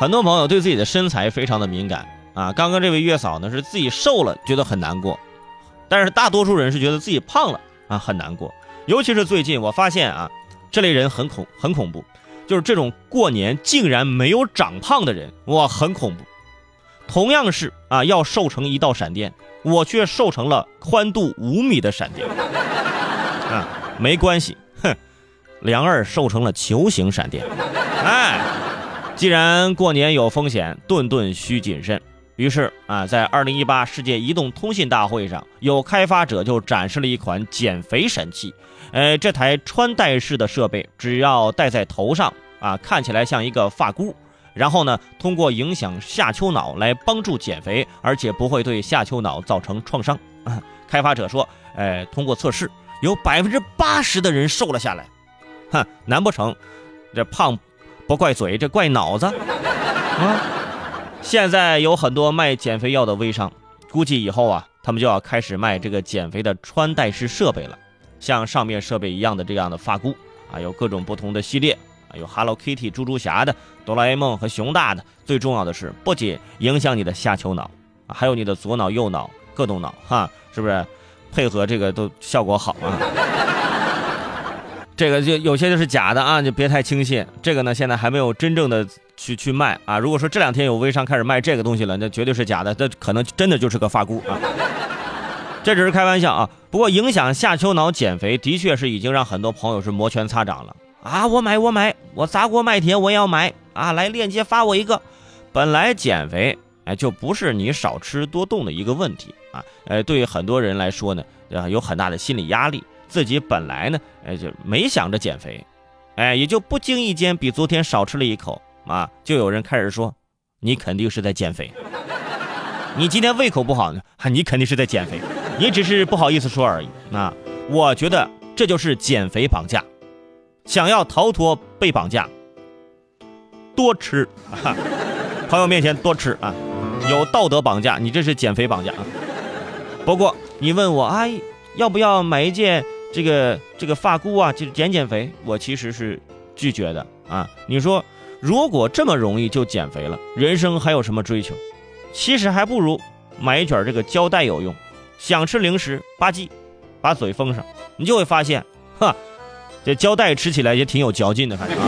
很多朋友对自己的身材非常的敏感啊。刚刚这位月嫂呢是自己瘦了觉得很难过，但是大多数人是觉得自己胖了啊很难过。尤其是最近我发现啊，这类人很恐很恐怖，就是这种过年竟然没有长胖的人，哇，很恐怖。同样是啊要瘦成一道闪电，我却瘦成了宽度五米的闪电啊，没关系，哼，梁二瘦成了球形闪电，哎。既然过年有风险，顿顿需谨慎。于是啊，在二零一八世界移动通信大会上，有开发者就展示了一款减肥神器。呃，这台穿戴式的设备，只要戴在头上啊，看起来像一个发箍。然后呢，通过影响下丘脑来帮助减肥，而且不会对下丘脑造成创伤。开发者说，呃，通过测试，有百分之八十的人瘦了下来。哼，难不成这胖？不怪嘴，这怪脑子啊！现在有很多卖减肥药的微商，估计以后啊，他们就要开始卖这个减肥的穿戴式设备了，像上面设备一样的这样的发箍啊，有各种不同的系列啊，有 Hello Kitty、猪猪侠的、哆啦 A 梦和熊大的。最重要的是，不仅影响你的下丘脑，还有你的左脑、右脑各动脑，哈，是不是？配合这个都效果好啊！这个就有些就是假的啊，就别太轻信。这个呢，现在还没有真正的去去卖啊。如果说这两天有微商开始卖这个东西了，那绝对是假的，这可能真的就是个发箍啊。这只是开玩笑啊。不过影响下丘脑减肥的确是已经让很多朋友是摩拳擦掌了啊！我买我买，我砸锅卖铁我也要买啊！来链接发我一个。本来减肥哎就不是你少吃多动的一个问题啊，哎，对于很多人来说呢，啊有很大的心理压力。自己本来呢，哎，就没想着减肥，哎，也就不经意间比昨天少吃了一口啊，就有人开始说，你肯定是在减肥。你今天胃口不好呢，你肯定是在减肥，你只是不好意思说而已啊。我觉得这就是减肥绑架，想要逃脱被绑架，多吃，朋友面前多吃啊，有道德绑架，你这是减肥绑架啊。不过你问我，哎要不要买一件？这个这个发箍啊，就是减减肥，我其实是拒绝的啊。你说，如果这么容易就减肥了，人生还有什么追求？其实还不如买一卷这个胶带有用。想吃零食，吧唧，把嘴封上，你就会发现，哈，这胶带吃起来也挺有嚼劲的，反正。